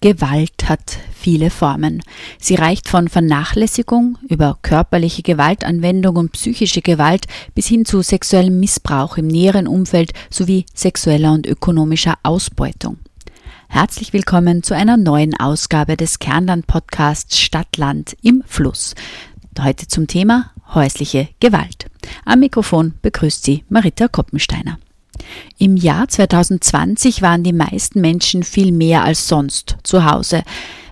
Gewalt hat viele Formen. Sie reicht von Vernachlässigung über körperliche Gewaltanwendung und psychische Gewalt bis hin zu sexuellem Missbrauch im näheren Umfeld sowie sexueller und ökonomischer Ausbeutung. Herzlich willkommen zu einer neuen Ausgabe des Kernland-Podcasts Stadtland im Fluss. Heute zum Thema häusliche Gewalt. Am Mikrofon begrüßt Sie Marita Koppensteiner. Im Jahr 2020 waren die meisten Menschen viel mehr als sonst zu Hause.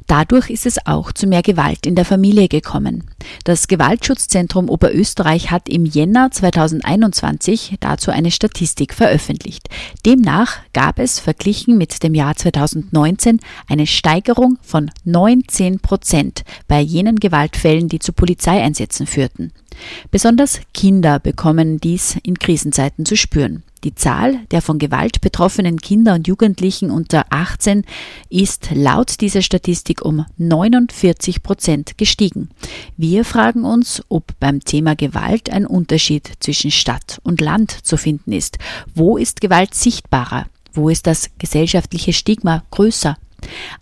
Dadurch ist es auch zu mehr Gewalt in der Familie gekommen. Das Gewaltschutzzentrum Oberösterreich hat im Jänner 2021 dazu eine Statistik veröffentlicht. Demnach gab es verglichen mit dem Jahr 2019 eine Steigerung von 19 Prozent bei jenen Gewaltfällen, die zu Polizeieinsätzen führten. Besonders Kinder bekommen dies in Krisenzeiten zu spüren. Die Zahl der von Gewalt betroffenen Kinder und Jugendlichen unter 18 ist laut dieser Statistik um 49 Prozent gestiegen. Wir fragen uns, ob beim Thema Gewalt ein Unterschied zwischen Stadt und Land zu finden ist. Wo ist Gewalt sichtbarer? Wo ist das gesellschaftliche Stigma größer?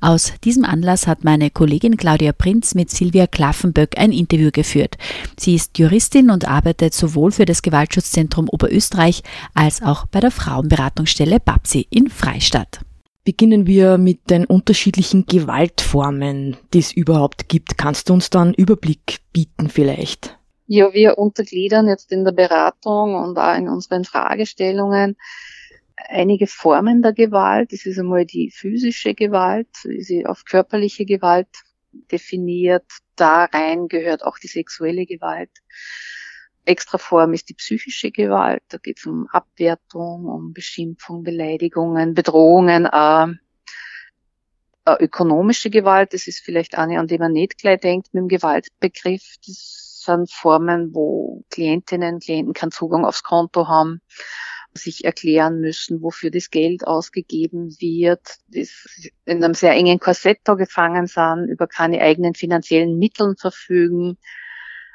Aus diesem Anlass hat meine Kollegin Claudia Prinz mit Silvia Klaffenböck ein Interview geführt. Sie ist Juristin und arbeitet sowohl für das Gewaltschutzzentrum Oberösterreich als auch bei der Frauenberatungsstelle BAPSI in Freistadt. Beginnen wir mit den unterschiedlichen Gewaltformen, die es überhaupt gibt. Kannst du uns da einen Überblick bieten vielleicht? Ja, wir untergliedern jetzt in der Beratung und auch in unseren Fragestellungen einige Formen der Gewalt. Das ist einmal die physische Gewalt, wie sie auf körperliche Gewalt definiert. Da rein gehört auch die sexuelle Gewalt. Extra Form ist die psychische Gewalt. Da geht es um Abwertung, um Beschimpfung, Beleidigungen, Bedrohungen. Äh, äh, ökonomische Gewalt, das ist vielleicht eine, an die man nicht gleich denkt mit dem Gewaltbegriff. Das sind Formen, wo Klientinnen, Klienten keinen Zugang aufs Konto haben sich erklären müssen, wofür das Geld ausgegeben wird, das in einem sehr engen Korsett da gefangen sind, über keine eigenen finanziellen Mitteln verfügen.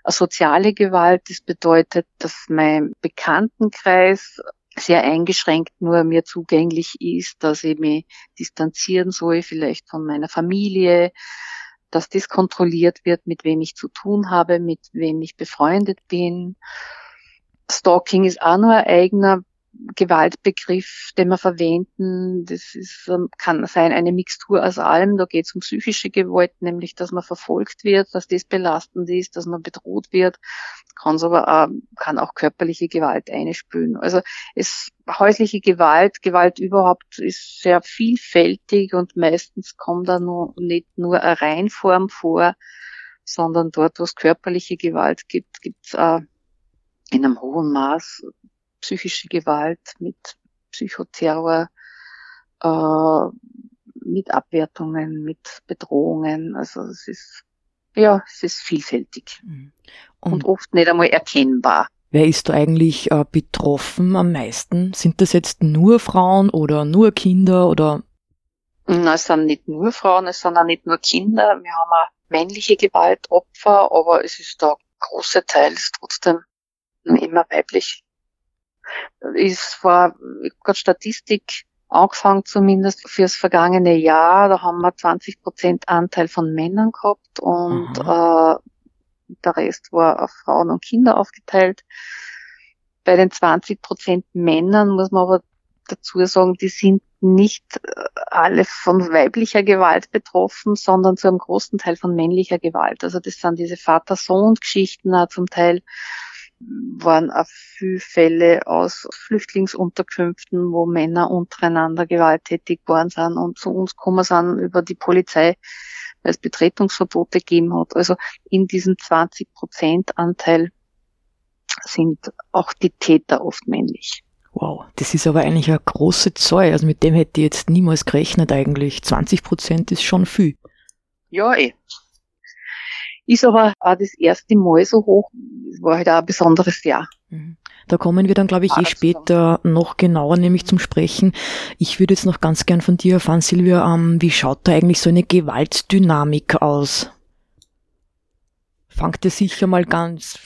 Soziale Gewalt, das bedeutet, dass mein Bekanntenkreis sehr eingeschränkt nur mir zugänglich ist, dass ich mich distanzieren soll, vielleicht von meiner Familie, dass das kontrolliert wird, mit wem ich zu tun habe, mit wem ich befreundet bin. Stalking ist auch nur ein eigener Gewaltbegriff, den wir verwenden. Das ist, kann sein eine Mixtur aus allem. Da geht es um psychische Gewalt, nämlich dass man verfolgt wird, dass das belastend ist, dass man bedroht wird. Kann aber auch, kann auch körperliche Gewalt einspülen. Also es häusliche Gewalt, Gewalt überhaupt ist sehr vielfältig und meistens kommt da nur, nicht nur eine Reinform vor, sondern dort, wo es körperliche Gewalt gibt, gibt es äh, in einem hohen Maß psychische Gewalt, mit Psychoterror, äh, mit Abwertungen, mit Bedrohungen. Also es ist, ja, es ist vielfältig mhm. und, und oft nicht einmal erkennbar. Wer ist da eigentlich äh, betroffen am meisten? Sind das jetzt nur Frauen oder nur Kinder oder? Na, es sind nicht nur Frauen, es sind auch nicht nur Kinder. Wir haben auch männliche Gewaltopfer, aber es ist da große Teil ist trotzdem immer weiblich ist war gerade Statistik angefangen zumindest fürs vergangene Jahr. Da haben wir 20 Prozent Anteil von Männern gehabt und äh, der Rest war auf Frauen und Kinder aufgeteilt. Bei den 20 Prozent Männern muss man aber dazu sagen, die sind nicht äh, alle von weiblicher Gewalt betroffen, sondern zu einem großen Teil von männlicher Gewalt. Also das sind diese Vater-Sohn-Geschichten zum Teil waren auch viele Fälle aus Flüchtlingsunterkünften, wo Männer untereinander gewalttätig worden sind und zu uns gekommen sind über die Polizei, weil es Betretungsverbote gegeben hat. Also in diesem 20 Prozent Anteil sind auch die Täter oft männlich. Wow, das ist aber eigentlich eine große Zahl. Also mit dem hätte ich jetzt niemals gerechnet eigentlich. 20 Prozent ist schon viel. Ja, eh. Ist aber auch das erste Mal so hoch. Es war halt auch ein besonderes Jahr. Mhm. Da kommen wir dann, glaube ich, eh später noch genauer nämlich zum Sprechen. Ich würde jetzt noch ganz gern von dir erfahren, Silvia, ähm, wie schaut da eigentlich so eine Gewaltdynamik aus? Fangt es sicher mal ganz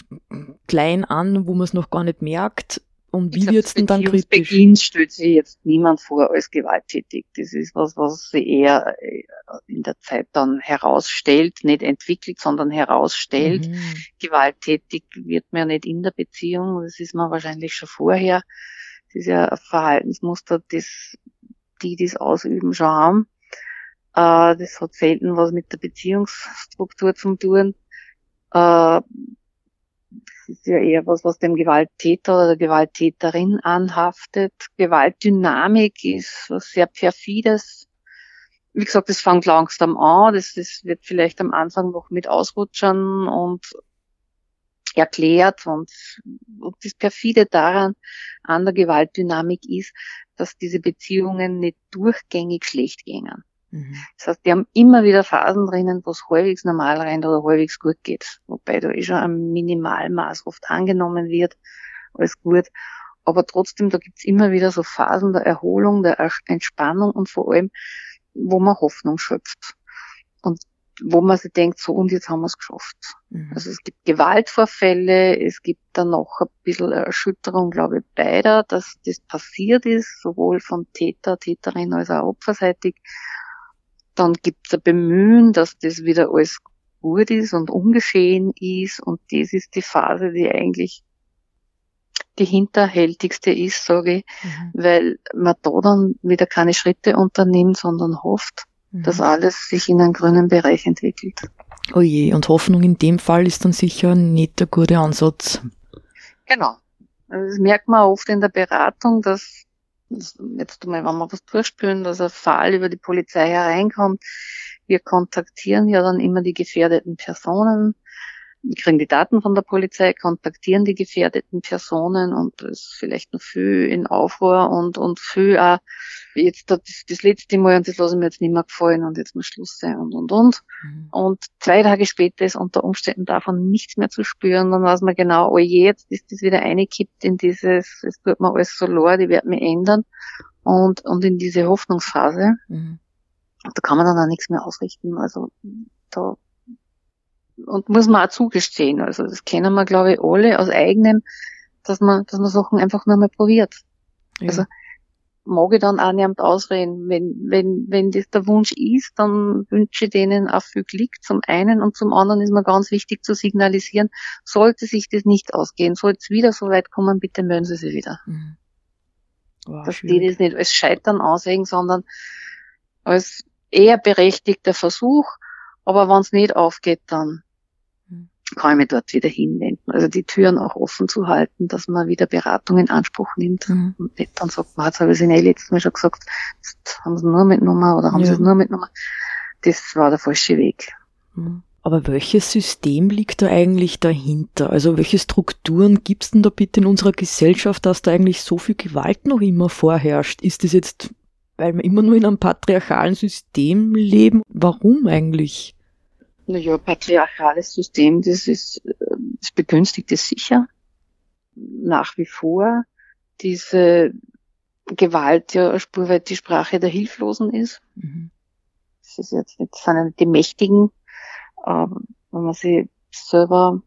klein an, wo man es noch gar nicht merkt, und wie wird es denn dann kritisch? Beginn stellt sich jetzt niemand vor als gewalttätig. Das ist was, was sich eher äh, in der Zeit dann herausstellt, nicht entwickelt, sondern herausstellt. Mhm. Gewalttätig wird man ja nicht in der Beziehung, das ist man wahrscheinlich schon vorher. Das ist ja ein Verhaltensmuster, das die, die es ausüben, schon haben. Äh, das hat selten was mit der Beziehungsstruktur zu tun. Ist ja eher was, was dem Gewalttäter oder der Gewalttäterin anhaftet. Gewaltdynamik ist was sehr perfides. Wie gesagt, das fängt langsam an. Das, das wird vielleicht am Anfang noch mit Ausrutschern und erklärt. Und, und das perfide daran an der Gewaltdynamik ist, dass diese Beziehungen nicht durchgängig schlecht gingen. Mhm. Das heißt, die haben immer wieder Phasen drinnen, wo es halbwegs normal rennt oder halbwegs gut geht. Wobei da eh schon ein Minimalmaß oft angenommen wird, alles gut. Aber trotzdem, da gibt's immer wieder so Phasen der Erholung, der Entspannung und vor allem, wo man Hoffnung schöpft. Und wo man sich denkt, so und jetzt haben wir es geschafft. Mhm. Also es gibt Gewaltvorfälle, es gibt dann noch ein bisschen Erschütterung, glaube ich, beider, dass das passiert ist, sowohl von Täter, Täterin als auch opferseitig dann gibt es ein Bemühen, dass das wieder alles gut ist und ungeschehen ist. Und das ist die Phase, die eigentlich die hinterhältigste ist, sage ich, mhm. weil man da dann wieder keine Schritte unternimmt, sondern hofft, mhm. dass alles sich in einen grünen Bereich entwickelt. Oh je, und Hoffnung in dem Fall ist dann sicher nicht der gute Ansatz. Genau. Also das merkt man oft in der Beratung, dass jetzt mal, wenn wir was durchspülen, dass ein Fall über die Polizei hereinkommt. Wir kontaktieren ja dann immer die gefährdeten Personen. Wir kriegen die Daten von der Polizei, kontaktieren die gefährdeten Personen und es ist vielleicht noch viel in Aufruhr und, und viel auch jetzt das, das letzte Mal und das lasse ich mir jetzt nicht mehr gefallen und jetzt muss Schluss sein und und und. Mhm. Und zwei Tage später ist unter Umständen davon nichts mehr zu spüren. Dann weiß man genau, oh je, jetzt ist das wieder eingekippt in dieses, es tut mir alles so leid, ich werde mich ändern. Und, und in diese Hoffnungsphase. Mhm. Da kann man dann auch nichts mehr ausrichten. Also da und muss man auch zugestehen. Also das kennen wir, glaube ich, alle aus eigenem, dass man, dass man Sachen einfach nur mal probiert. Ja. Also mag ich dann auch niemand ausreden. Wenn, wenn, wenn das der Wunsch ist, dann wünsche ich denen auch viel Glück zum einen und zum anderen ist mir ganz wichtig zu signalisieren, sollte sich das nicht ausgehen, sollte es wieder so weit kommen, bitte melden Sie sich wieder. Mhm. Wow, Dass schwierig. die das nicht als Scheitern aussehen, sondern als eher berechtigter Versuch, aber wenn es nicht aufgeht, dann mich dort wieder hinwenden. Also die Türen auch offen zu halten, dass man wieder Beratung in Anspruch nimmt mhm. und nicht dann sagt, man, ich es eh letztes Mal schon gesagt, haben sie nur mitgenommen oder haben ja. sie es nur mitgenommen. Das war der falsche Weg. Mhm. Aber welches System liegt da eigentlich dahinter? Also welche Strukturen gibt es denn da bitte in unserer Gesellschaft, dass da eigentlich so viel Gewalt noch immer vorherrscht? Ist das jetzt, weil wir immer nur in einem patriarchalen System leben? Warum eigentlich? Naja, patriarchales System, das ist, das begünstigt es sicher. Nach wie vor. Diese Gewalt ja spurweit die Sprache der Hilflosen ist. Mhm. Das ist jetzt nicht, das sind ja nicht die Mächtigen, ähm, wenn man sich selber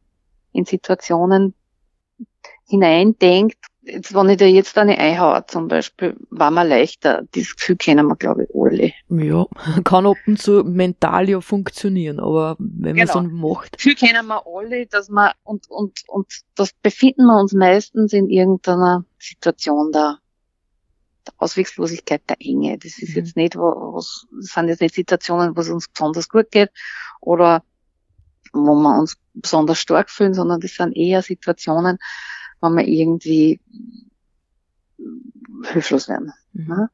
in Situationen hineindenkt, jetzt, wenn ich da jetzt eine einhaue zum Beispiel, war mir leichter. Dieses Gefühl kennen wir, glaube ich, alle. Ja, kann ab und zu mental ja funktionieren, aber wenn genau. man so macht. Das Gefühl kennen wir alle, dass man, und, und, und das befinden wir uns meistens in irgendeiner Situation der, der Auswegslosigkeit, der Enge. Das ist mhm. jetzt nicht, was, das sind jetzt nicht Situationen, wo es uns besonders gut geht, oder wo wir uns besonders stark fühlen, sondern das sind eher Situationen, wenn wir irgendwie hilflos werden. Mhm. Ne?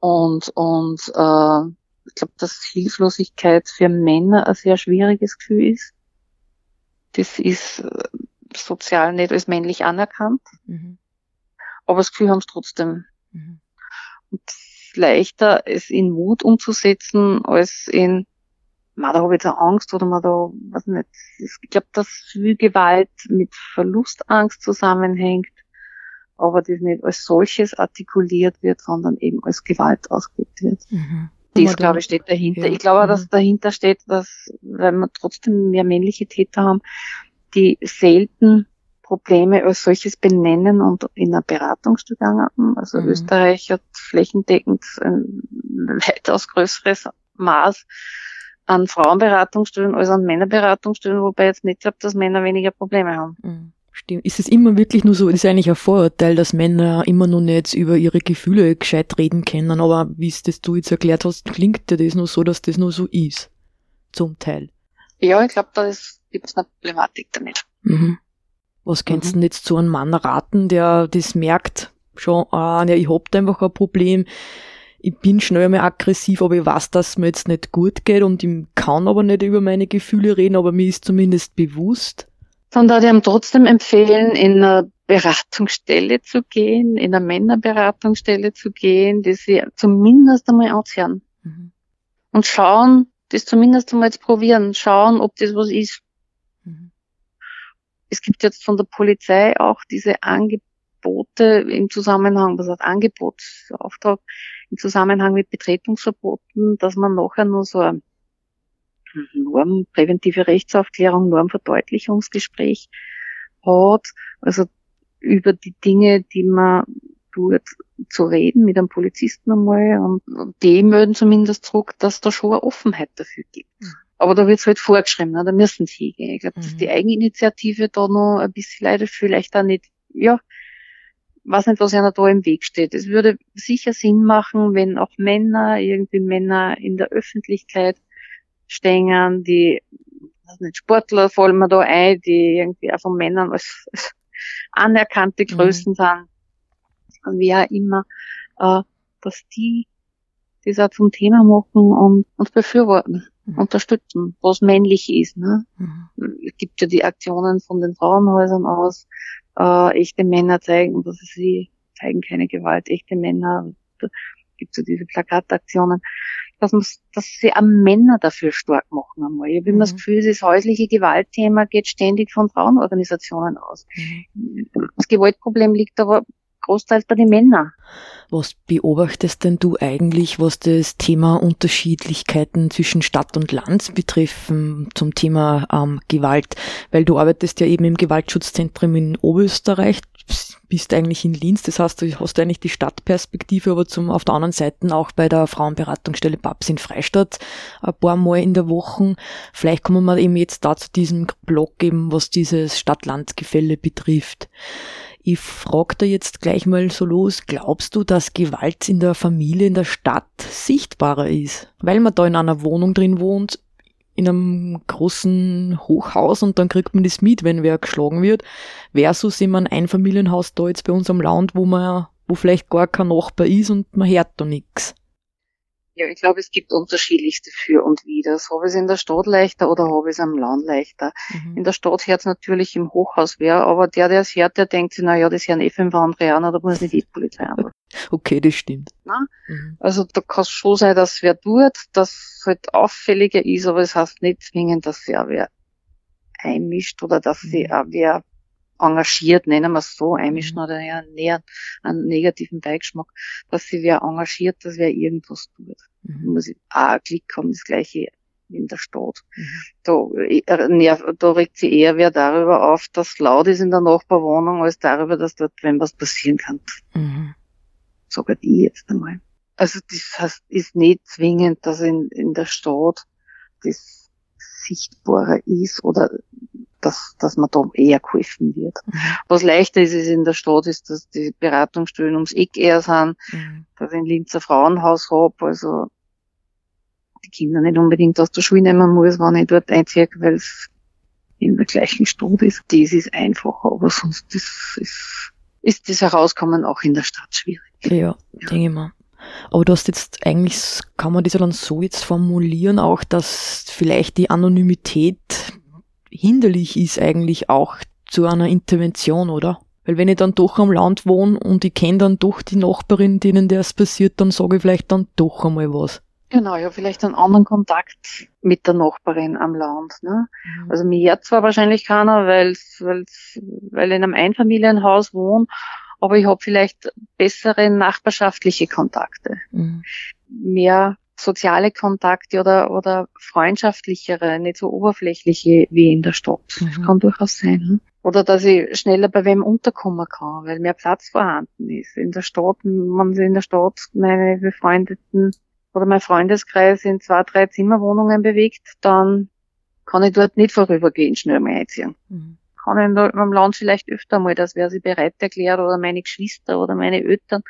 Und, und äh, ich glaube, dass Hilflosigkeit für Männer ein sehr schwieriges Gefühl ist. Das ist äh, sozial nicht als männlich anerkannt. Mhm. aber das Gefühl haben sie trotzdem. Mhm. Und leichter, es in Mut umzusetzen, als in, man, da habe ich jetzt Angst oder man da, weiß nicht. Ich glaube, dass viel Gewalt mit Verlustangst zusammenhängt, aber das nicht als solches artikuliert wird, sondern eben als Gewalt ausgeübt wird. Mhm. Das, glaube ich, steht dahinter. Ja. Ich glaube, dass mhm. dahinter steht, dass, weil wir trotzdem mehr männliche Täter haben, die selten Probleme als solches benennen und in einer Beratungsstudie haben. Also mhm. Österreich hat flächendeckend ein weitaus größeres Maß an Frauenberatungsstellen als an Männerberatungsstellen, wobei jetzt nicht glaube, dass Männer weniger Probleme haben. Mhm. Stimmt. Ist es immer wirklich nur so, das ist eigentlich ein Vorurteil, dass Männer immer noch nicht über ihre Gefühle gescheit reden können, aber wie es das du jetzt erklärt hast, klingt dir das nur so, dass das nur so ist. Zum Teil. Ja, ich glaube, da gibt es eine Problematik damit. Mhm. Was mhm. kannst du denn jetzt zu einem Mann raten, der das merkt, schon, ah, ja, ich hab da einfach ein Problem, ich bin schnell einmal aggressiv, aber ich weiß, dass mir jetzt nicht gut geht und ich kann aber nicht über meine Gefühle reden, aber mir ist zumindest bewusst. Dann würde ich ihm trotzdem empfehlen, in einer Beratungsstelle zu gehen, in einer Männerberatungsstelle zu gehen, die sie zumindest einmal anzuhören. Mhm. Und schauen, das zumindest einmal zu probieren, schauen, ob das was ist. Mhm. Es gibt jetzt von der Polizei auch diese Angebote im Zusammenhang, was heißt Angebotsauftrag, im Zusammenhang mit Betretungsverboten, dass man nachher nur so ein Norm, präventive Rechtsaufklärung, Normverdeutlichungsgespräch hat, also über die Dinge, die man tut, zu reden mit einem Polizisten einmal und, und die melden zumindest zurück, dass da schon eine Offenheit dafür gibt. Mhm. Aber da wird es halt vorgeschrieben, ne? da müssen sie hingehen. Ich glaube, dass mhm. die Eigeninitiative da noch ein bisschen leider vielleicht auch nicht, ja, weiß nicht, was einer da im Weg steht. Es würde sicher Sinn machen, wenn auch Männer, irgendwie Männer in der Öffentlichkeit stehen, die weiß nicht, Sportler fallen mir da ein, die irgendwie auch von Männern als, als anerkannte mhm. Größen mhm. sind, wie auch immer, äh, dass die das auch zum Thema machen und, und befürworten, mhm. unterstützen, was männlich ist. Ne? Mhm. Es gibt ja die Aktionen von den Frauenhäusern aus, äh, echte Männer zeigen, dass sie zeigen keine Gewalt, echte Männer, da gibt ja diese Plakataktionen dass, man, dass sie auch Männer dafür stark machen einmal. Ich habe immer mhm. das Gefühl, das häusliche Gewaltthema geht ständig von Frauenorganisationen aus. Mhm. Das Gewaltproblem liegt aber großteils bei den Männern. Was beobachtest denn du eigentlich, was das Thema Unterschiedlichkeiten zwischen Stadt und Land betreffen zum Thema ähm, Gewalt? Weil du arbeitest ja eben im Gewaltschutzzentrum in Oberösterreich, bist eigentlich in Linz, das heißt, du hast eigentlich die Stadtperspektive, aber zum, auf der anderen Seite auch bei der Frauenberatungsstelle Babs in Freistadt ein paar Mal in der Woche. Vielleicht kommen wir eben jetzt da zu diesem Blog eben, was dieses Stadt-Land-Gefälle betrifft. Ich frage da jetzt gleich mal so los, glaubst du, dass Gewalt in der Familie, in der Stadt sichtbarer ist? Weil man da in einer Wohnung drin wohnt, in einem großen Hochhaus und dann kriegt man das mit, wenn wer geschlagen wird, versus in einem Einfamilienhaus da jetzt bei uns am Land, wo man, wo vielleicht gar kein Nachbar ist und man hört da nichts. Ja, ich glaube, es gibt unterschiedlichste für und wider. Habe ich es in der Stadt leichter oder habe ich es am Land leichter? Mhm. In der Stadt hört es natürlich im Hochhaus wer, aber der, der es hört, der denkt sich, na ja, das hören eh fünf andere an, da muss nicht die Polizei an. okay, das stimmt. Mhm. Also da kann es schon sein, dass wer tut, dass halt auffälliger ist, aber es das heißt nicht zwingend, dass sich auch wer einmischt oder dass mhm. sie auch wer engagiert, nennen wir es so, einmischen mhm. oder ja näher einen negativen Beigeschmack, dass sie wer engagiert, dass wer irgendwas tut. Mhm. Muss ich einen Klick haben, das gleiche in der Stadt. Mhm. Da, da regt sie eher wer darüber auf, dass laut ist in der Nachbarwohnung, als darüber, dass dort wenn was passieren kann. Mhm. Sogar die jetzt einmal. Also das heißt, ist nicht zwingend, dass in, in der Stadt das sichtbarer ist oder dass, dass man da eher geholfen wird. Mhm. Was leichter ist, ist in der Stadt, ist, dass die Beratungsstellen ums Eck eher sind, mhm. dass ich ein Linzer Frauenhaus habe, also die Kinder nicht unbedingt aus der Schule nehmen muss, wenn ich dort einziehe, weil es in der gleichen Stadt ist. Das ist einfacher, aber sonst ist, ist, ist das Herauskommen auch in der Stadt schwierig. Ja, ja. denke ich mal. Aber du hast jetzt eigentlich, kann man das ja dann so jetzt formulieren, auch, dass vielleicht die Anonymität hinderlich ist eigentlich auch zu einer Intervention, oder? Weil wenn ich dann doch am Land wohne und ich kenne dann doch die Nachbarin, denen das passiert, dann sage ich vielleicht dann doch einmal was. Genau, ja, vielleicht einen anderen Kontakt mit der Nachbarin am Land. Ne? Mhm. Also mir hört zwar wahrscheinlich keiner, weil, weil, weil ich in einem Einfamilienhaus wohne, aber ich habe vielleicht bessere nachbarschaftliche Kontakte. Mhm. Mehr soziale Kontakte oder, oder freundschaftlichere, nicht so oberflächliche wie in der Stadt. Mhm. Das kann durchaus sein. Hm? Oder dass ich schneller bei wem unterkommen kann, weil mehr Platz vorhanden ist. In der Stadt, wenn sie in der Stadt meine befreundeten oder mein Freundeskreis in zwei, drei Zimmerwohnungen bewegt, dann kann ich dort nicht vorübergehend schnell mal einziehen. Mhm. Kann ich in im Land vielleicht öfter mal, dass wer sie bereit erklärt oder meine Geschwister oder meine Eltern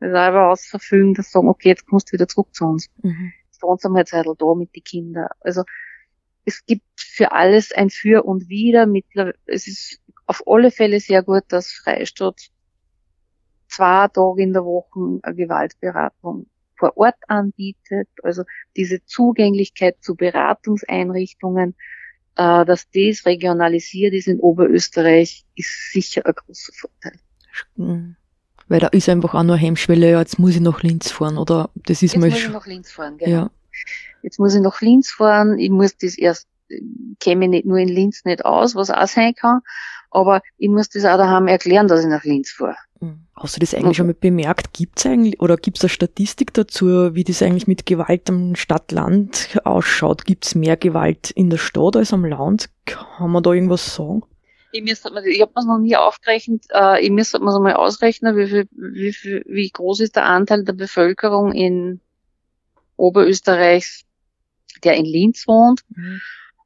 selber ausverfügen, dass sagen, okay, jetzt kommst du wieder zurück zu uns. Mhm. Jetzt wohnst du mal Zeit da mit den Kindern. Also es gibt für alles ein Für und Wider. Es ist auf alle Fälle sehr gut, dass Freistaat zwei Tage in der Woche eine Gewaltberatung vor Ort anbietet, also diese Zugänglichkeit zu Beratungseinrichtungen, äh, dass das regionalisiert ist in Oberösterreich, ist sicher ein großer Vorteil. Mhm. Weil da ist einfach auch nur Hemmschwelle, ja, jetzt muss ich nach Linz fahren, oder das ist jetzt muss ich nach Linz fahren, genau. Ja. Jetzt muss ich nach Linz fahren, ich muss das erst, käme nicht nur in Linz nicht aus, was auch sein kann, aber ich muss das auch daheim erklären, dass ich nach Linz fahre. Hm. Hast du das eigentlich schon mal bemerkt? Gibt es eigentlich oder gibt es eine Statistik dazu, wie das eigentlich mit Gewalt am Stadt-Land ausschaut? Gibt es mehr Gewalt in der Stadt als am Land? Kann man da irgendwas sagen? Ich, ich habe mir noch nie aufgerechnet. Äh, ich müsste mir mal ausrechnen, wie, viel, wie, viel, wie groß ist der Anteil der Bevölkerung in Oberösterreichs, der in Linz wohnt. Mhm.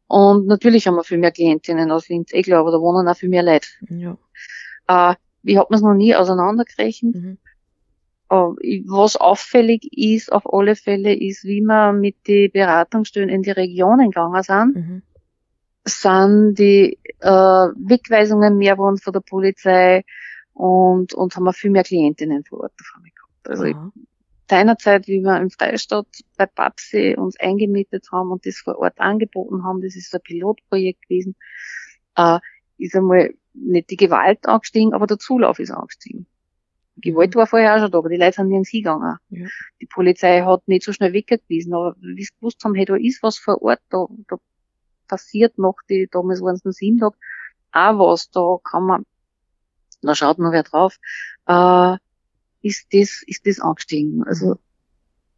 Und natürlich haben wir viel mehr Klientinnen aus Linz, ich glaube, da wohnen auch viel mehr Leute. Ja. Äh, ich habe mir es noch nie auseinandergerechnet. Mhm. Uh, was auffällig ist, auf alle Fälle, ist, wie wir mit den Beratungsstellen in die Regionen gegangen sind, mhm. sind die äh, Wegweisungen mehr geworden von der Polizei und, und haben wir viel mehr Klientinnen vor Ort davon gehabt. Also ich, seinerzeit, wie wir im Freistaat bei Papsi uns eingemietet haben und das vor Ort angeboten haben, das ist ein Pilotprojekt gewesen, äh, ist einmal nicht die Gewalt angestiegen, aber der Zulauf ist angestiegen. Die Gewalt war vorher auch schon da, aber die Leute sind nirgends hingegangen. Ja. Die Polizei hat nicht so schnell weggewiesen, aber wie sie gewusst haben, hey, da ist was vor Ort, da, da passiert noch, die, damals waren es nur sieben Tage, auch was, da kann man, da schaut noch wer drauf, äh, ist das, ist das angestiegen. Also,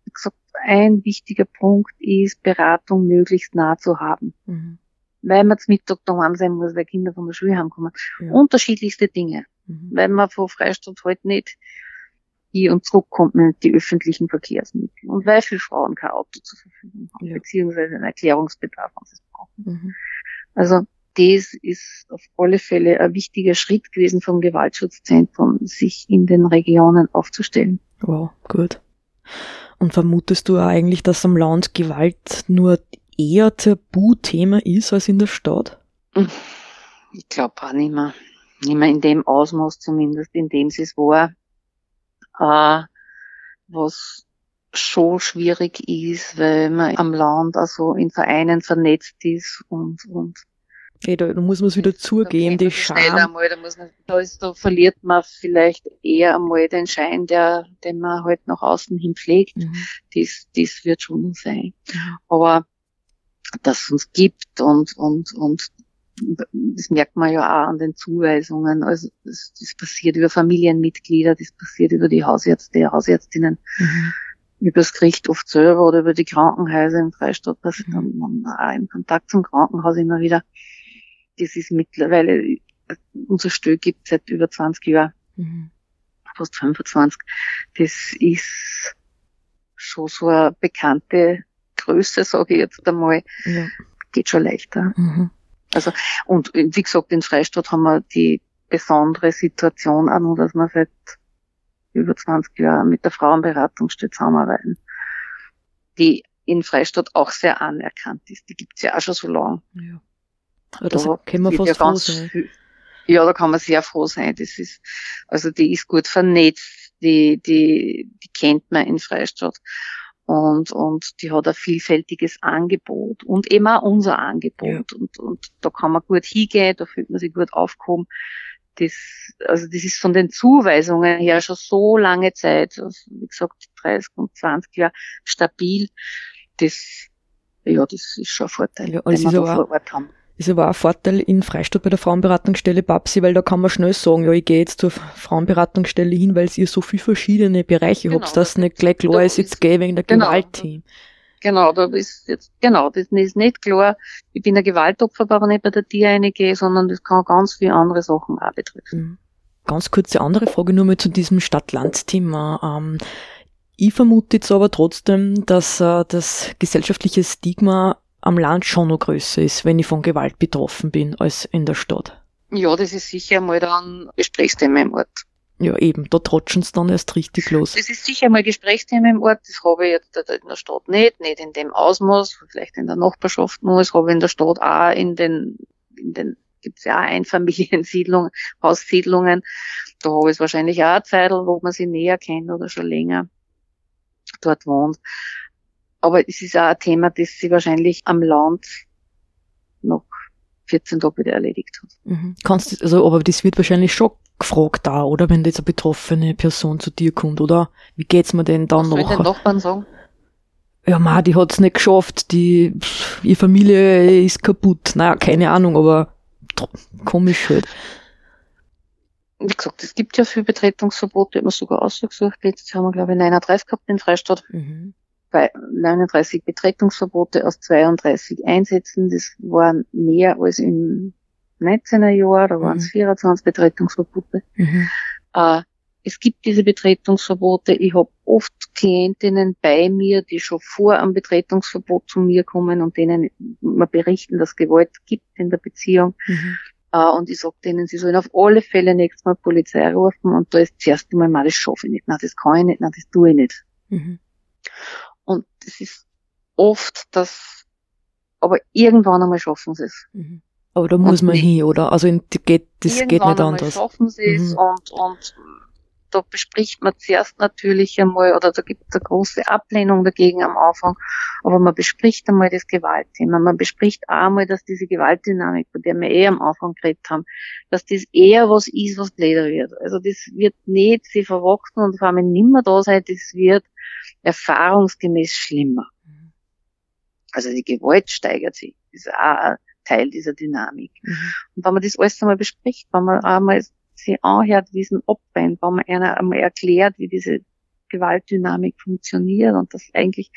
wie gesagt, ein wichtiger Punkt ist, Beratung möglichst nah zu haben. Mhm weil man zum Mittag daheim sein muss, weil Kinder von der Schule heimkommen. Ja. Unterschiedlichste Dinge. Mhm. Weil man von Freistaat halt nicht hier und zurückkommt mit den öffentlichen Verkehrsmitteln. Und weil viele Frauen kein Auto zur Verfügung haben, ja. beziehungsweise einen Erklärungsbedarf, wenn sie es brauchen. Mhm. Also, das ist auf alle Fälle ein wichtiger Schritt gewesen vom Gewaltschutzzentrum, sich in den Regionen aufzustellen. Wow, gut. Und vermutest du eigentlich, dass am Land Gewalt nur eher Tabuthema ist als in der Stadt? Ich glaube auch nicht mehr. Nicht mehr in dem Ausmaß zumindest, in dem es war. Äh, was schon schwierig ist, weil man am Land also in Vereinen vernetzt ist und, und Ey, da, da muss man es wieder zugeben, die Scham. Einmal, da, muss man, da, ist, da verliert man vielleicht eher einmal den Schein, der, den man halt nach außen hin pflegt. Mhm. Das, das wird schon sein. Mhm. Aber dass es uns gibt und, und, und das merkt man ja auch an den Zuweisungen. Also das, das passiert über Familienmitglieder, das passiert über die Hausärzte, Hausärztinnen, mhm. über das Gericht oft selber oder über die Krankenhäuser im Freistaat passiert mhm. man auch im Kontakt zum Krankenhaus immer wieder. Das ist mittlerweile, unser Stück gibt seit über 20 Jahren, mhm. fast 25. Das ist schon so eine bekannte Größe, sage ich jetzt einmal, ja. geht schon leichter. Mhm. Also, und wie gesagt, in Freistadt haben wir die besondere Situation auch noch, dass wir seit über 20 Jahren mit der Frauenberatungsstelle zusammenarbeiten, die in Freistadt auch sehr anerkannt ist. Die gibt's ja auch schon so lange. Ja. Aber das da wir fast ja froh sein. Viel, ja, da kann man sehr froh sein. Das ist, also die ist gut vernetzt, die, die, die kennt man in Freistadt und, und die hat ein vielfältiges Angebot und eben auch unser Angebot. Ja. Und, und da kann man gut hingehen, da fühlt man sich gut aufgehoben. das, also das ist von den Zuweisungen her schon so lange Zeit, also wie gesagt, 30 und 20 Jahre stabil. Das, ja, das ist schon ein Vorteil, ja, den wir da vor Ort haben. Ist aber auch ein Vorteil in Freistadt bei der Frauenberatungsstelle Babsi, weil da kann man schnell sagen, ja, ich gehe jetzt zur Frauenberatungsstelle hin, weil ihr so viele verschiedene Bereiche genau, habt, dass nicht gleich klar ist, jetzt gehe wegen der genau, Gewaltteam. Genau, da ist jetzt, genau, das ist nicht klar. Ich bin ein Gewaltopfer, aber nicht bei der Tiereinige, sondern das kann ganz viele andere Sachen auch betreffen. Mhm. Ganz kurze andere Frage nur mal zu diesem Stadt-Land-Thema. Ähm, ich vermute jetzt aber trotzdem, dass äh, das gesellschaftliche Stigma am Land schon noch größer ist, wenn ich von Gewalt betroffen bin, als in der Stadt. Ja, das ist sicher mal dann Gesprächsthema im Ort. Ja, eben, da trotschen sie dann erst richtig los. Das ist sicher mal Gesprächsthema im Ort, das habe ich jetzt in der Stadt nicht, nicht in dem Ausmaß, vielleicht in der Nachbarschaft nur, das habe ich in der Stadt auch in den, in den, gibt's ja auch Einfamiliensiedlungen, Haussiedlungen, da habe ich es wahrscheinlich auch eine Zeit, wo man sie näher kennt oder schon länger dort wohnt. Aber es ist auch ein Thema, das sie wahrscheinlich am Land noch 14 Tage wieder erledigt hat. Mhm. Kannst also, aber das wird wahrscheinlich schon gefragt da, oder? Wenn jetzt eine betroffene Person zu dir kommt, oder? Wie geht's mir denn dann noch? Was soll den Nachbarn sagen? Ja, ma, die hat's nicht geschafft, die, ihre Familie ist kaputt. Naja, keine Ahnung, aber komisch halt. Wie gesagt, es gibt ja viele Betretungsverbote, immer sogar ausgesucht. Jetzt haben wir, glaube ich, 39 gehabt in Freistadt. Mhm. Bei 39 Betretungsverbote aus 32 Einsätzen. Das waren mehr als im 19er Jahr, da waren es mhm. 24 Betretungsverbote. Mhm. Äh, es gibt diese Betretungsverbote. Ich habe oft Klientinnen bei mir, die schon vor einem Betretungsverbot zu mir kommen und denen wir berichten, dass Gewalt gibt in der Beziehung. Mhm. Uh, und ich sage denen, sie sollen auf alle Fälle nächstes Mal Polizei rufen und da ist zuerst einmal, mal, das schaffe ich nicht, nein, das kann ich nicht, nein, das tue ich nicht. Mhm. Und das ist oft das, aber irgendwann einmal schaffen sie es. Mhm. Aber da muss man hin, oder? Also in, geht, das geht nicht anders. schaffen sie es mhm. und, und da bespricht man zuerst natürlich einmal, oder da gibt es eine große Ablehnung dagegen am Anfang, aber man bespricht einmal das Gewaltthema. Man bespricht auch einmal, dass diese Gewaltdynamik, von der wir eh am Anfang geredet haben, dass das eher was ist, was blöder wird. Also das wird nicht sie verwachsen und vor allem nimmer da sein, das wird erfahrungsgemäß schlimmer. Mhm. Also die Gewalt steigert sich. Das ist auch Teil dieser Dynamik. Mhm. Und wenn man das alles einmal bespricht, wenn man einmal sich anhört, es abbrennt, wenn man einer einmal erklärt, wie diese Gewaltdynamik funktioniert und das eigentlich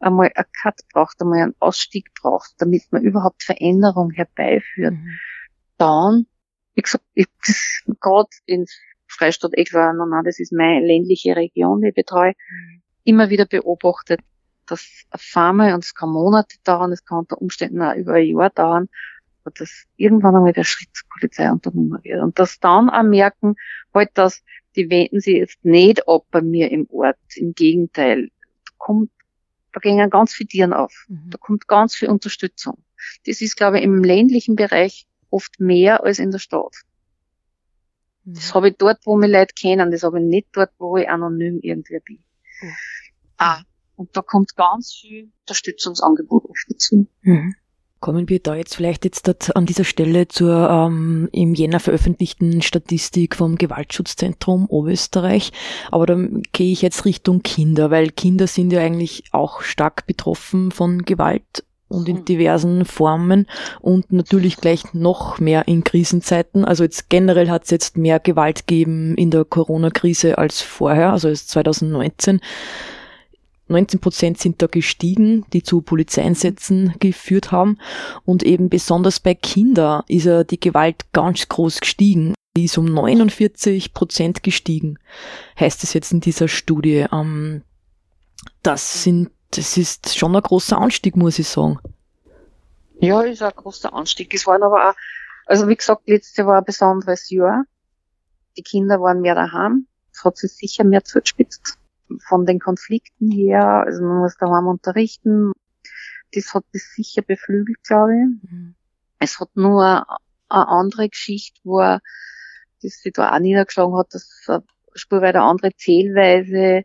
einmal ein Cut braucht, einmal einen Ausstieg braucht, damit man überhaupt Veränderung herbeiführt, mhm. dann, wie gesagt, ich gerade in Freistadt etwa, nein, das ist meine ländliche Region, die ich betreue, mhm. immer wieder beobachtet, das einmal, und es kann Monate dauern, es kann unter Umständen auch über ein Jahr dauern, aber dass irgendwann einmal der Schritt zur Polizei unternommen wird. Und das dann auch merken, halt, dass die wenden sie jetzt nicht ab bei mir im Ort. Im Gegenteil. Da kommt, da gehen ganz viele Tieren auf. Mhm. Da kommt ganz viel Unterstützung. Das ist, glaube ich, im ländlichen Bereich oft mehr als in der Stadt. Mhm. Das habe ich dort, wo mich Leute kennen, das habe ich nicht dort, wo ich anonym irgendwie bin. Mhm. Ah, und da kommt ganz viel Unterstützungsangebot auf dazu. Mhm. Kommen wir da jetzt vielleicht jetzt an dieser Stelle zur ähm, im Jänner veröffentlichten Statistik vom Gewaltschutzzentrum Oberösterreich. Aber da gehe ich jetzt Richtung Kinder, weil Kinder sind ja eigentlich auch stark betroffen von Gewalt und in hm. diversen Formen und natürlich gleich noch mehr in Krisenzeiten. Also jetzt generell hat es jetzt mehr Gewalt gegeben in der Corona-Krise als vorher, also als 2019. 19 Prozent sind da gestiegen, die zu Polizeieinsätzen geführt haben. Und eben besonders bei Kindern ist ja die Gewalt ganz groß gestiegen. Die ist um 49 Prozent gestiegen, heißt es jetzt in dieser Studie. Ähm, das sind, das ist schon ein großer Anstieg, muss ich sagen. Ja, ist ein großer Anstieg. Es waren aber auch, also wie gesagt, letztes Jahr war ein besonderes Jahr. Die Kinder waren mehr daheim. Es hat sich sicher mehr zugespitzt von den Konflikten her, also man muss daheim unterrichten. Das hat das sicher beflügelt, glaube ich. Mhm. Es hat nur eine andere Geschichte, wo das sich da auch niedergeschlagen hat, dass eine spurweise eine andere Zählweise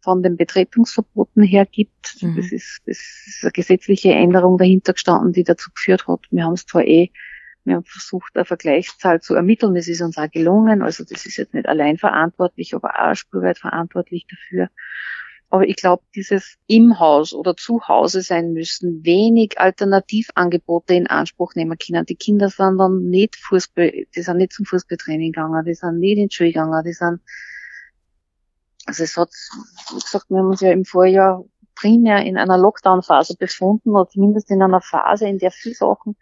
von den Betretungsverboten her gibt. Mhm. Das, ist, das ist eine gesetzliche Änderung dahinter gestanden, die dazu geführt hat. Wir haben es zwar eh Wir haben versucht, eine Vergleichszahl zu ermitteln. Das ist uns auch gelungen. Also das ist jetzt nicht allein verantwortlich, aber auch spurweit verantwortlich dafür. Aber ich glaube, dieses im Haus oder zu Hause sein müssen, wenig Alternativangebote in Anspruch nehmen können. Die Kinder sind dann nicht Fußball, die sind nicht zum Fußballtraining gegangen, die sind nicht in die Schule gegangen, die sind, also es hat, wie gesagt, wir haben uns ja im Vorjahr primär in einer Lockdown-Phase befunden oder zumindest in einer Phase, in der viele Sachen,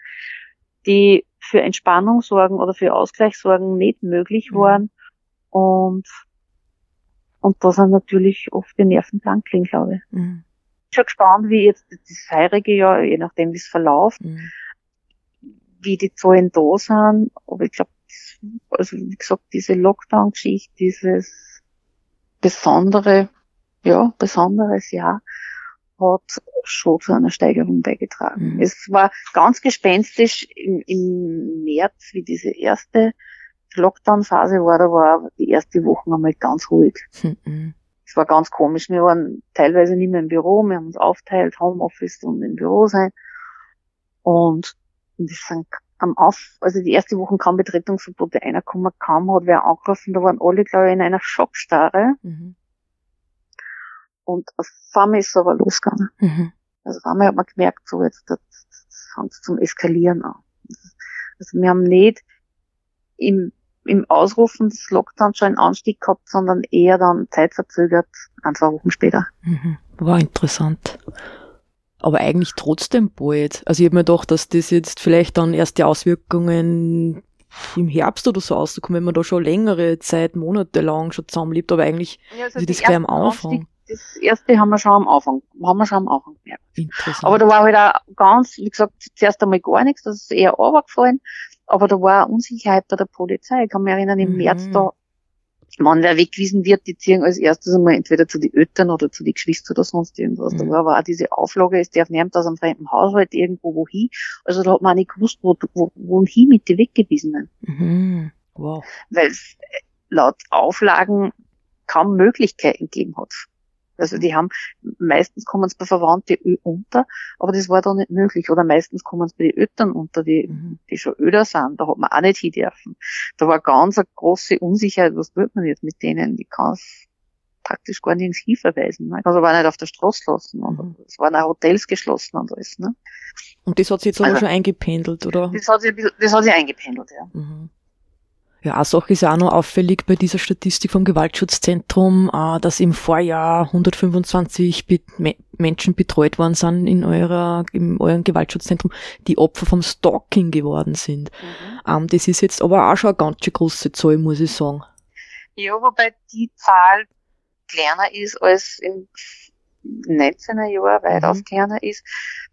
die für Entspannung sorgen oder für Ausgleich sorgen, nicht möglich mhm. waren. Und, und da sind natürlich oft die Nerven blank glaube ich. Mhm. Ich bin schon gespannt, wie jetzt das feierige Jahr, je nachdem wie es verläuft, mhm. wie die Zahlen da sind. Aber ich glaube, also wie gesagt, diese Lockdown-Geschichte, dieses besondere, ja, besonderes Jahr, hat schon zu einer Steigerung beigetragen. Mhm. Es war ganz gespenstisch im, im März, wie diese erste Lockdown-Phase war, da war die erste Woche einmal ganz ruhig. Mhm. Es war ganz komisch. Wir waren teilweise nicht mehr im Büro, wir haben uns aufteilt, Homeoffice und im Büro sein. Und, das sind am Auf, also die erste Woche kaum Betretungsverbote, einer kommen, kaum hat wer angerufen, da waren alle, glaube ich, in einer Schockstarre. Mhm. Und auf einmal ist es aber losgegangen. Mhm. Also auf einmal hat man gemerkt, so jetzt, das, das fängt zum Eskalieren an. Also wir haben nicht im, im Ausrufen des Lockdowns schon einen Anstieg gehabt, sondern eher dann zeitverzögert, ein, zwei Wochen später. Mhm. War interessant. Aber eigentlich trotzdem bald. Also ich habe mir gedacht, dass das jetzt vielleicht dann erst die Auswirkungen im Herbst oder so auszukommen, wenn man da schon längere Zeit, Monate lang schon zusammenlebt, aber eigentlich ja, also ist das gleich am Anfang. Anstieg das erste haben wir schon am Anfang, haben wir schon am Anfang gemerkt. Aber da war halt auch ganz, wie gesagt, zuerst einmal gar nichts, das ist eher runtergefallen, aber da war Unsicherheit bei der Polizei. Ich kann mich erinnern, im mhm. März da, wenn wer weggewiesen wird, die ziehen als erstes einmal entweder zu den Eltern oder zu den Geschwistern oder sonst irgendwas. Mhm. Da war aber auch diese Auflage, es darf niemand aus einem fremden Haushalt irgendwo wohin. Also da hat man auch nicht gewusst, wo, wo, wohin mit den Weggewiesenen. Mhm. Wow. Weil es laut Auflagen kaum Möglichkeiten gegeben hat. Also die haben, meistens kommen es bei Verwandten unter, aber das war da nicht möglich. Oder meistens kommen es bei den Eltern unter, die, mhm. die schon öder sind. Da hat man auch nicht hin dürfen. Da war ganz eine große Unsicherheit, was tut man jetzt mit denen? Die kann es praktisch gar nirgends hinverweisen. Man kann es aber auch nicht auf der Straße lassen. Und mhm. es waren auch Hotels geschlossen und alles. Ne? Und das hat sich jetzt also, aber schon eingependelt, oder? Das hat sich, das hat sich eingependelt, ja. Mhm. Ja, Sache ist auch noch auffällig bei dieser Statistik vom Gewaltschutzzentrum, äh, dass im Vorjahr 125 Be Menschen betreut worden sind in eurer, in eurem Gewaltschutzzentrum, die Opfer vom Stalking geworden sind. Mhm. Ähm, das ist jetzt aber auch schon eine ganz große Zahl, muss ich sagen. Ja, wobei die Zahl kleiner ist als im 19er Jahr, weitaus mhm. kleiner ist.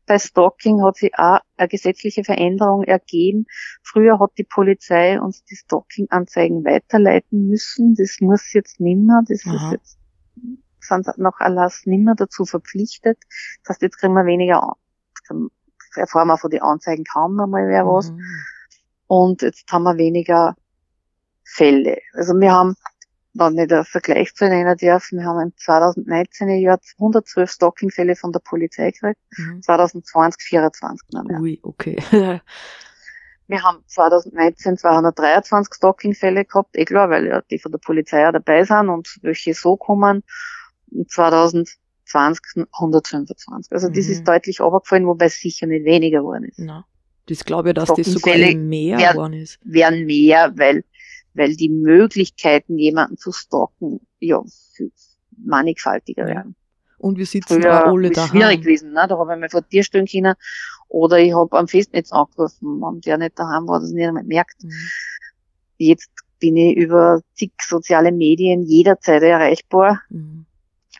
Bei Stalking hat sich auch eine gesetzliche Veränderung ergeben. Früher hat die Polizei uns die Stalking-Anzeigen weiterleiten müssen. Das muss jetzt nimmer. Das Aha. ist jetzt, sind nach Erlass nimmer dazu verpflichtet. Das heißt, jetzt kriegen wir weniger, erfahren wir von den Anzeigen kaum noch mal wer was. Mhm. Und jetzt haben wir weniger Fälle. Also wir haben wenn ich den Vergleich zu nennen darf, wir haben im 2019 Jahr 112 Stalking-Fälle von der Polizei gekriegt, mhm. 2020 24 noch mehr. Ui, okay. wir haben 2019 223 Stalking-Fälle gehabt, eh klar, weil ja die von der Polizei auch dabei sind und welche so kommen. Und 2020 125. Also mhm. das ist deutlich runtergefallen, wobei es sicher nicht weniger geworden ist. Na, das glaube ich, dass das sogar mehr geworden ist. Werden mehr, weil weil die Möglichkeiten, jemanden zu stalken, ja, mannigfaltiger werden. Und wir sitzen Früher da alle da. schwierig gewesen, ne? Da habe ich mir vor dir stehen können oder ich habe am Festnetz angerufen, und der nicht daheim war, das nicht mehr merkt. Mhm. Jetzt bin ich über zig soziale Medien jederzeit erreichbar. Mhm.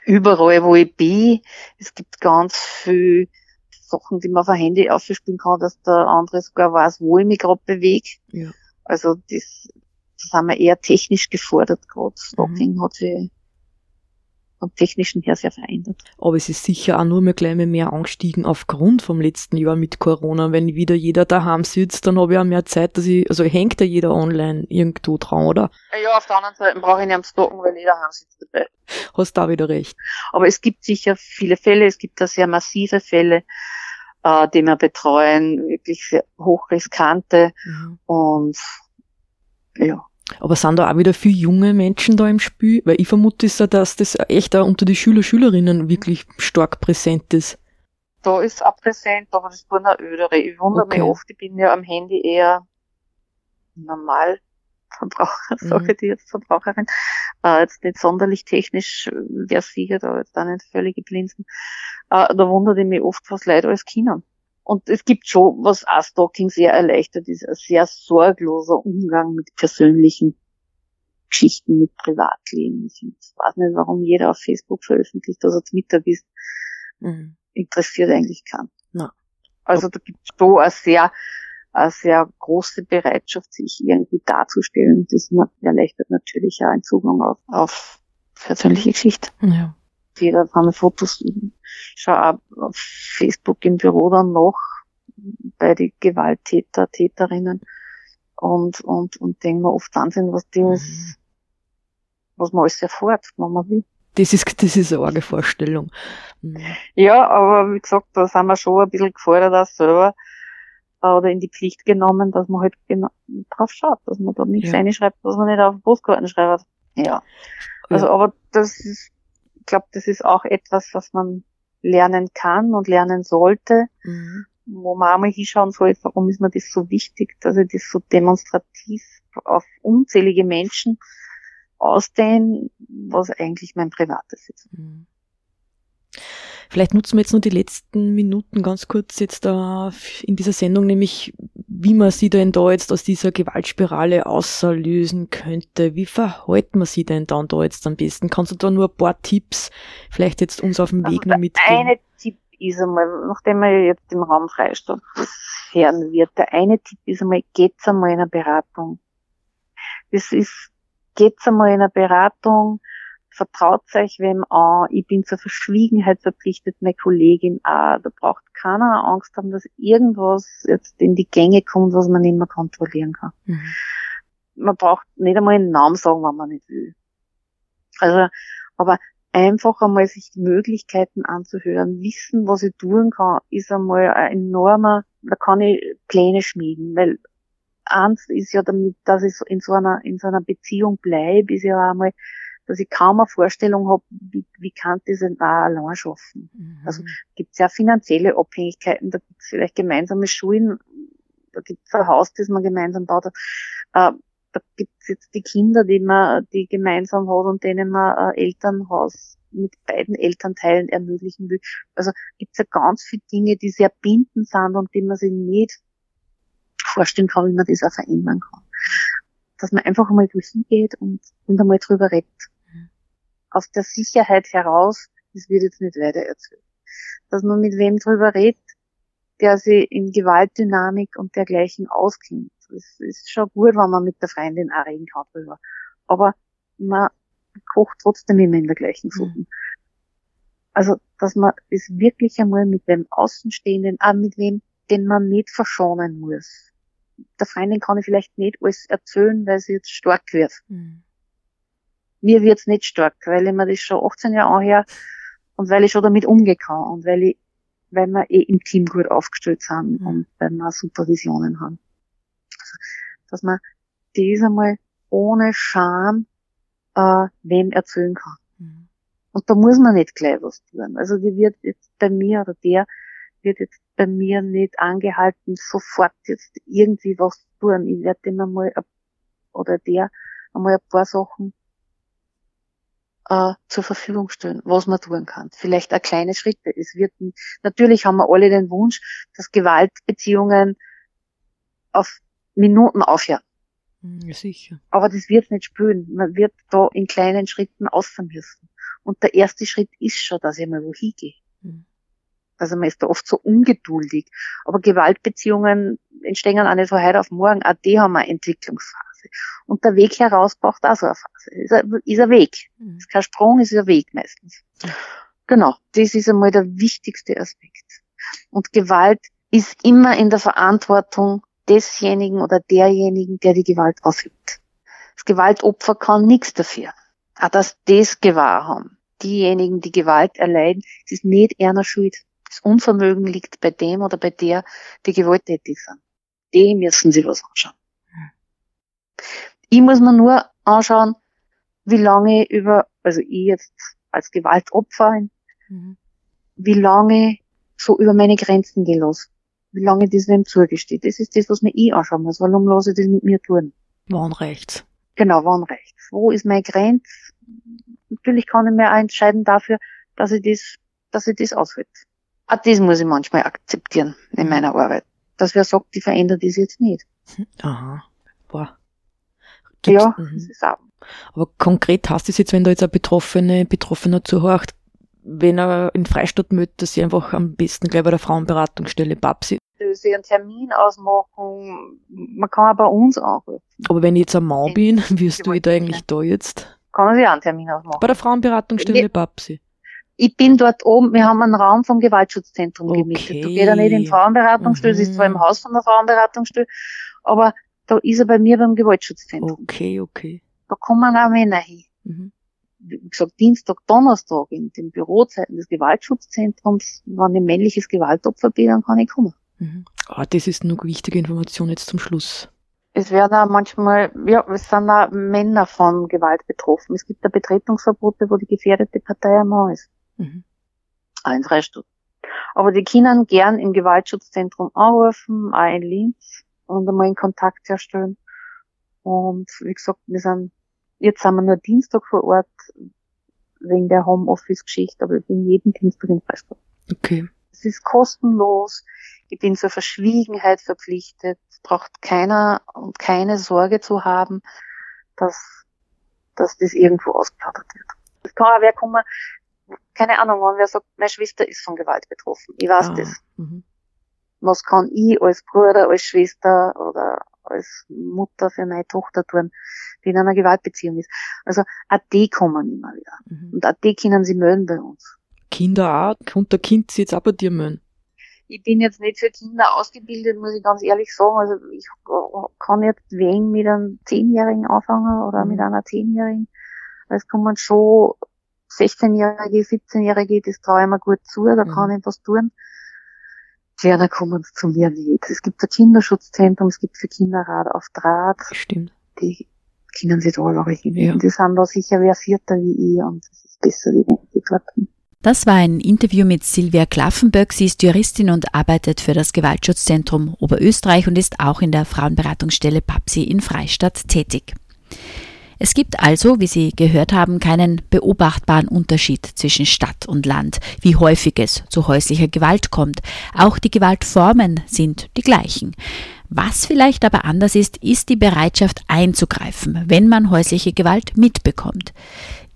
Überall, wo ich bin. Es gibt ganz viel Sachen, die man auf ein Handy aufspielen kann, dass der andere sogar weiß, wo ich mich gerade bewege. Ja. Also das sind wir eher technisch gefordert gerade. Stalking mhm. hat sich vom Technischen her sehr verändert. Aber es ist sicher auch nur mehr gleich mehr angestiegen aufgrund vom letzten Jahr mit Corona. Wenn wieder jeder daheim sitzt, dann habe ich auch mehr Zeit, dass ich, also hängt ja jeder online irgendwo dran, oder? Ja, auf der anderen Seite brauche ich nicht am Stalken, weil jeder daheim sitzt dabei. Hast da wieder recht. Aber es gibt sicher viele Fälle, es gibt da sehr massive Fälle. äh, die wir betreuen, wirklich sehr hochriskante mhm. und ja. Aber sind da auch wieder viele junge Menschen da im Spiel? Weil ich vermute, dass das echt auch unter die Schüler, Schülerinnen wirklich stark präsent ist. Da ist auch präsent, aber das waren auch ödere. Ich wundere okay. mich oft, ich bin ja am Handy eher normal Verbraucher, mhm. sage ich jetzt Verbraucherin, äh, jetzt nicht sonderlich technisch äh, versiert, aber jetzt auch nicht völlige Blinzen. Äh, da wundert ich mich oft, was Leute alles kennen. Und es gibt schon, was auch Stalking sehr erleichtert, ist ein sehr sorgloser Umgang mit persönlichen Geschichten, mit Privatleben. Ich weiß nicht, warum jeder auf Facebook veröffentlicht, dass er Mittag ist. Mhm. Interessiert eigentlich keinen. No. Also da gibt es schon ein sehr eine sehr große Bereitschaft, sich irgendwie darzustellen. Das erleichtert natürlich auch einen Zugang auf, auf persönliche Geschichte. Ja. Jeder kann Fotos, schau auch auf Facebook im Büro dann noch bei den Gewalttäter, Täterinnen und, und, und denken wir oft Wahnsinn, was die, mhm. was man alles erfährt, wenn man will. Das ist, das ist eine arge Vorstellung. Mhm. Ja, aber wie gesagt, da sind wir schon ein bisschen gefordert auch selber, oder in die Pflicht genommen, dass man halt genau drauf schaut, dass man da nichts ja. reinschreibt, was man nicht auf Postkarten schreibt. Ja. Also, ja. aber das ist, glaube, das ist auch etwas, was man lernen kann und lernen sollte, mhm. wo man auch mal hinschauen soll, warum ist mir das so wichtig, dass ich das so demonstrativ auf unzählige Menschen ausdehne, was eigentlich mein Privates ist. Mhm. Vielleicht nutzen wir jetzt nur die letzten Minuten ganz kurz jetzt da in dieser Sendung, nämlich wie man sie denn da jetzt aus dieser Gewaltspirale auslösen könnte. Wie verhält man sie denn dann da jetzt am besten? Kannst du da nur ein paar Tipps vielleicht jetzt uns auf dem also Weg noch mitgeben? Eine Tipp ist einmal, nachdem man jetzt im Raum Freistadt hören wird, der eine Tipp ist einmal, geht's einmal in eine Beratung. Das ist, geht's einmal in eine Beratung, vertraut euch wem an, ich bin zur Verschwiegenheit verpflichtet, meine Kollegin auch, da braucht keiner Angst haben, dass irgendwas jetzt in die Gänge kommt, was man nicht mehr kontrollieren kann. Mhm. Man braucht nicht einmal einen Namen sagen, wenn man nicht will. Also, aber einfach einmal sich die Möglichkeiten anzuhören, wissen, was ich tun kann, ist einmal ein enormer, da kann ich Pläne schmieden, weil eins ist ja damit, dass ich in so einer, in so einer Beziehung bleibe, ist ja auch einmal, dass ich kaum eine Vorstellung habe, wie, wie kann das denn auch allein schaffen. Mhm. Also gibt es ja finanzielle Abhängigkeiten, da gibt es vielleicht gemeinsame Schulen, da gibt es ein Haus, das man gemeinsam baut. Äh, da gibt es jetzt die Kinder, die man, die gemeinsam hat und denen man ein Elternhaus mit beiden Elternteilen ermöglichen will. Also gibt es ja ganz viele Dinge, die sehr bindend sind und die man sich nicht vorstellen kann, wie man das auch verändern kann. Dass man einfach einmal durchgeht und, und einmal drüber redet aus der Sicherheit heraus, das wird jetzt nicht weiter erzählt. Dass man mit wem drüber redet, der sich in Gewaltdynamik und dergleichen auskennt. Das ist schon gut, wenn man mit der Freundin auch reden kann drüber. Aber man kocht trotzdem immer in der gleichen Suppe. Mhm. Also, dass man es wirklich einmal mit wem Außenstehenden, auch mit wem, den man nicht verschonen muss. Der Freundin kann ich vielleicht nicht alles erzählen, weil sie jetzt stark wird. Mhm mir wird's nicht stark, weil ich mir das schon 18 Jahre anhöre und weil ich schon damit kann und weil ich, weil wir eh im Team gut aufgestellt sind mhm. und weil wir Supervisionen haben. Also, dass man das einmal ohne Scham äh, wem erzählen kann. Mhm. Und da muss man nicht gleich was tun. Also die wird jetzt bei mir oder der wird jetzt bei mir nicht angehalten, sofort jetzt irgendwie was tun. Ich werde dem einmal oder der einmal ein paar Sachen äh, zur Verfügung stellen, was man tun kann. Vielleicht auch kleine Schritte. Es wird, natürlich haben wir alle den Wunsch, dass Gewaltbeziehungen auf Minuten aufhören. Hm, ja, sicher. Aber das wird nicht spüren. Man wird da in kleinen Schritten außen müssen. Und der erste Schritt ist schon, dass ich mal wohin gehe. Mhm. Also man ist da oft so ungeduldig. Aber Gewaltbeziehungen entstehen auch nicht von heute auf morgen. Auch die haben eine Entwicklungsphase. Phase. Und der Weg heraus braucht auch so eine Phase. Ist ein, ist ein Weg. Mhm. Ist kein Sprung, ist ein Weg meistens. Genau. Das ist einmal der wichtigste Aspekt. Und Gewalt ist immer in der Verantwortung desjenigen oder derjenigen, der die Gewalt ausübt. Das Gewaltopfer kann nichts dafür. Auch dass das gewahr haben. Diejenigen, die Gewalt erleiden, es ist nicht einer schuld. Das Unvermögen liegt bei dem oder bei der, die gewalttätig sind. Die müssen sie was anschauen. Ich muss mir nur anschauen, wie lange über, also ich jetzt als Gewaltopfer, mhm. wie lange so über meine Grenzen gelassen. Wie lange das wem zugesteht. Das ist das, was mir ich anschauen muss. Warum lasse ich das mit mir tun? Wann rechts? Genau, wann rechts. Wo ist meine Grenze? Natürlich kann ich mir auch entscheiden dafür, dass ich das, dass ich das aushalte. Auch das muss ich manchmal akzeptieren in meiner Arbeit. Dass wer sagt, die verändert das jetzt nicht. Aha. Boah. Gibt's, ja, mhm. das ist auch. Aber konkret heißt es jetzt, wenn da jetzt ein Betroffene, Betroffener zuhört, wenn er in Freistadt möchte, dass sie einfach am besten gleich bei der Frauenberatungsstelle Babsi. Sie einen Termin ausmachen, man kann auch bei uns anrufen. Aber wenn ich jetzt ein Mann bin, wirst du da eigentlich da jetzt? Kann man sich auch einen Termin ausmachen. Bei der Frauenberatungsstelle Babsi. Ich bin dort oben, wir haben einen Raum vom Gewaltschutzzentrum okay. gemietet. Du gehst ja nicht in Frauenberatungsstelle, mhm. ist zwar im Haus von der Frauenberatungsstelle, aber da ist er bei mir beim Gewaltschutzzentrum. Okay, okay. Da kommen auch Männer hin. Mhm. Wie gesagt, Dienstag, Donnerstag in den Bürozeiten des Gewaltschutzzentrums, wenn ich männliches Gewaltopfer bin, dann kann ich kommen. Mhm. Ah, das ist eine wichtige Information jetzt zum Schluss. Es werden auch manchmal, ja, es sind auch Männer von Gewalt betroffen. Es gibt da Betretungsverbote, wo die gefährdete Partei ein Mann ist. Mhm. Auch in Freistadt. Aber die können gern im Gewaltschutzzentrum anrufen, auch in Linz und einmal in Kontakt herstellen. Und wie gesagt, wir sind, jetzt sind wir nur Dienstag vor Ort wegen der Homeoffice-Geschichte, aber ich bin jeden Dienstag in Freistadt. Okay. Es ist kostenlos. Ich bin zur Verschwiegenheit verpflichtet. Braucht keiner und keine Sorge zu haben, dass, dass das irgendwo ausgeplaudert wird. Es kann auch wer kommen, keine Ahnung, wenn wer sagt, meine Schwester ist von Gewalt betroffen. Ich weiß ah, das. Mhm. Was kann ich als Bruder, als Schwester oder als Mutter für meine Tochter tun, die in einer Gewaltbeziehung ist. Also auch die kommen immer wieder. Mhm. Und auch die können sie melden bei uns. Kinder auch? Und der Kind sie jetzt auch bei dir melden? Ich bin jetzt nicht für Kinder ausgebildet, muss ich ganz ehrlich sagen. Also ich kann jetzt wen mit einem Zehnjährigen anfangen oder mhm. mit einer Zehnjährigen. Es kommen schon 16-Jährige, 17-Jährige, das traue ich mir gut zu, da mhm. kann ich was tun. Kleiner kommen zu mir nicht. Es gibt ein Kinderschutzzentrum, es gibt für Kinderrat auf Draht. Stimmt. Die können sich da alle hin. Ja. Die sind da sicher versierter wie ich und es ist besser, wie ich bin. Das war ein Interview mit Silvia Klaffenberg. Sie ist Juristin und arbeitet für das Gewaltschutzzentrum Oberösterreich und ist auch in der Frauenberatungsstelle PAPSI in Freistadt tätig. Es gibt also, wie Sie gehört haben, keinen beobachtbaren Unterschied zwischen Stadt und Land, wie häufig es zu häuslicher Gewalt kommt. Auch die Gewaltformen sind die gleichen. Was vielleicht aber anders ist, ist die Bereitschaft einzugreifen, wenn man häusliche Gewalt mitbekommt.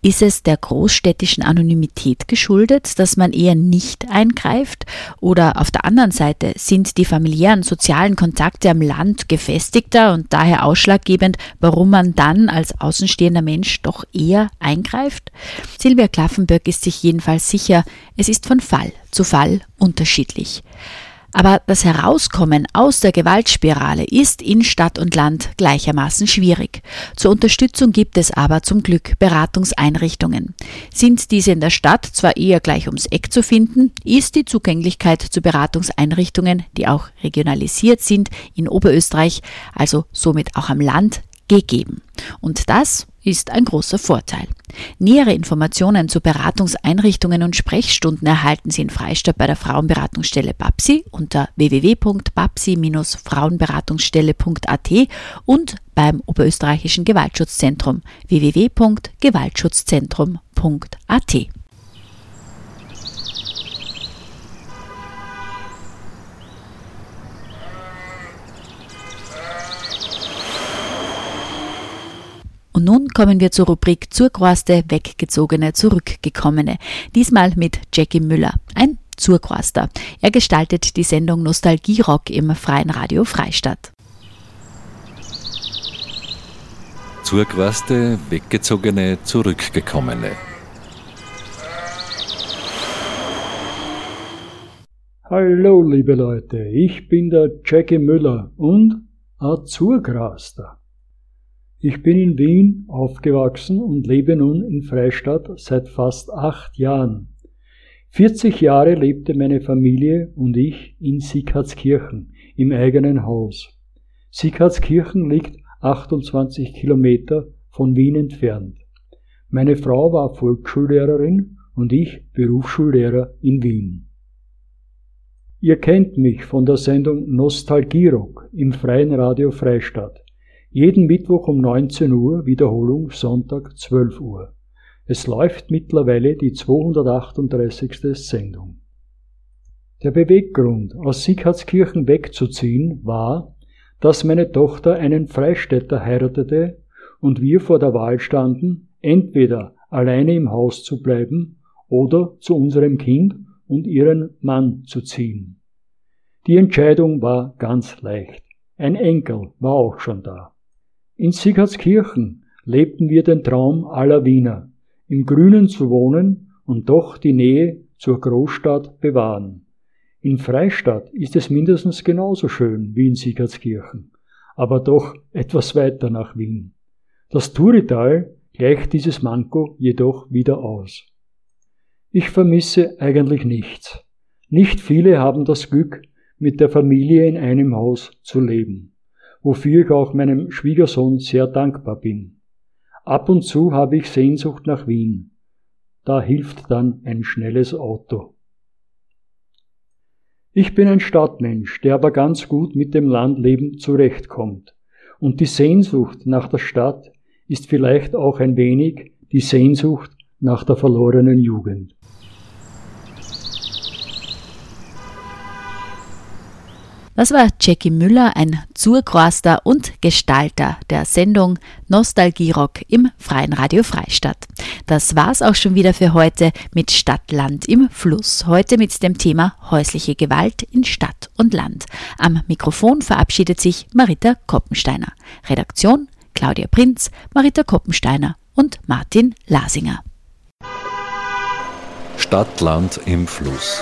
Ist es der großstädtischen Anonymität geschuldet, dass man eher nicht eingreift? Oder auf der anderen Seite sind die familiären sozialen Kontakte am Land gefestigter und daher ausschlaggebend, warum man dann als außenstehender Mensch doch eher eingreift? Silvia Klaffenberg ist sich jedenfalls sicher, es ist von Fall zu Fall unterschiedlich. Aber das Herauskommen aus der Gewaltspirale ist in Stadt und Land gleichermaßen schwierig. Zur Unterstützung gibt es aber zum Glück Beratungseinrichtungen. Sind diese in der Stadt zwar eher gleich ums Eck zu finden, ist die Zugänglichkeit zu Beratungseinrichtungen, die auch regionalisiert sind, in Oberösterreich, also somit auch am Land, gegeben. Und das ist ein großer Vorteil. Nähere Informationen zu Beratungseinrichtungen und Sprechstunden erhalten Sie in Freistadt bei der Frauenberatungsstelle BAPSI unter www.babsi-frauenberatungsstelle.at und beim Oberösterreichischen Gewaltschutzzentrum www.gewaltschutzzentrum.at. Und nun kommen wir zur Rubrik Zurquaste, Weggezogene, Zurückgekommene. Diesmal mit Jackie Müller, ein Zurquaster. Er gestaltet die Sendung Nostalgierock im Freien Radio Freistadt. Zurquaste, Weggezogene, Zurückgekommene. Hallo, liebe Leute, ich bin der Jackie Müller und Azurgraster. Ich bin in Wien aufgewachsen und lebe nun in Freistadt seit fast acht Jahren. 40 Jahre lebte meine Familie und ich in Sieghartskirchen im eigenen Haus. Sieghartskirchen liegt 28 Kilometer von Wien entfernt. Meine Frau war Volksschullehrerin und ich Berufsschullehrer in Wien. Ihr kennt mich von der Sendung Nostalgierock im Freien Radio Freistadt. Jeden Mittwoch um 19 Uhr, Wiederholung Sonntag 12 Uhr. Es läuft mittlerweile die 238. Sendung. Der Beweggrund, aus Sieghartskirchen wegzuziehen, war, dass meine Tochter einen Freistädter heiratete und wir vor der Wahl standen, entweder alleine im Haus zu bleiben oder zu unserem Kind und ihren Mann zu ziehen. Die Entscheidung war ganz leicht. Ein Enkel war auch schon da. In Sieghartskirchen lebten wir den Traum aller Wiener, im Grünen zu wohnen und doch die Nähe zur Großstadt bewahren. In Freistadt ist es mindestens genauso schön wie in Siegertskirchen, aber doch etwas weiter nach Wien. Das Turital gleicht dieses Manko jedoch wieder aus. Ich vermisse eigentlich nichts. Nicht viele haben das Glück, mit der Familie in einem Haus zu leben, wofür ich auch meinem Schwiegersohn sehr dankbar bin. Ab und zu habe ich Sehnsucht nach Wien. Da hilft dann ein schnelles Auto. Ich bin ein Stadtmensch, der aber ganz gut mit dem Landleben zurechtkommt. Und die Sehnsucht nach der Stadt ist vielleicht auch ein wenig die Sehnsucht nach der verlorenen Jugend. Das war Jackie Müller, ein Zurgroaster und Gestalter der Sendung Nostalgierock im Freien Radio Freistadt. Das war's auch schon wieder für heute mit Stadtland im Fluss. Heute mit dem Thema häusliche Gewalt in Stadt und Land. Am Mikrofon verabschiedet sich Marita Koppensteiner. Redaktion Claudia Prinz, Marita Koppensteiner und Martin Lasinger. Stadtland im Fluss.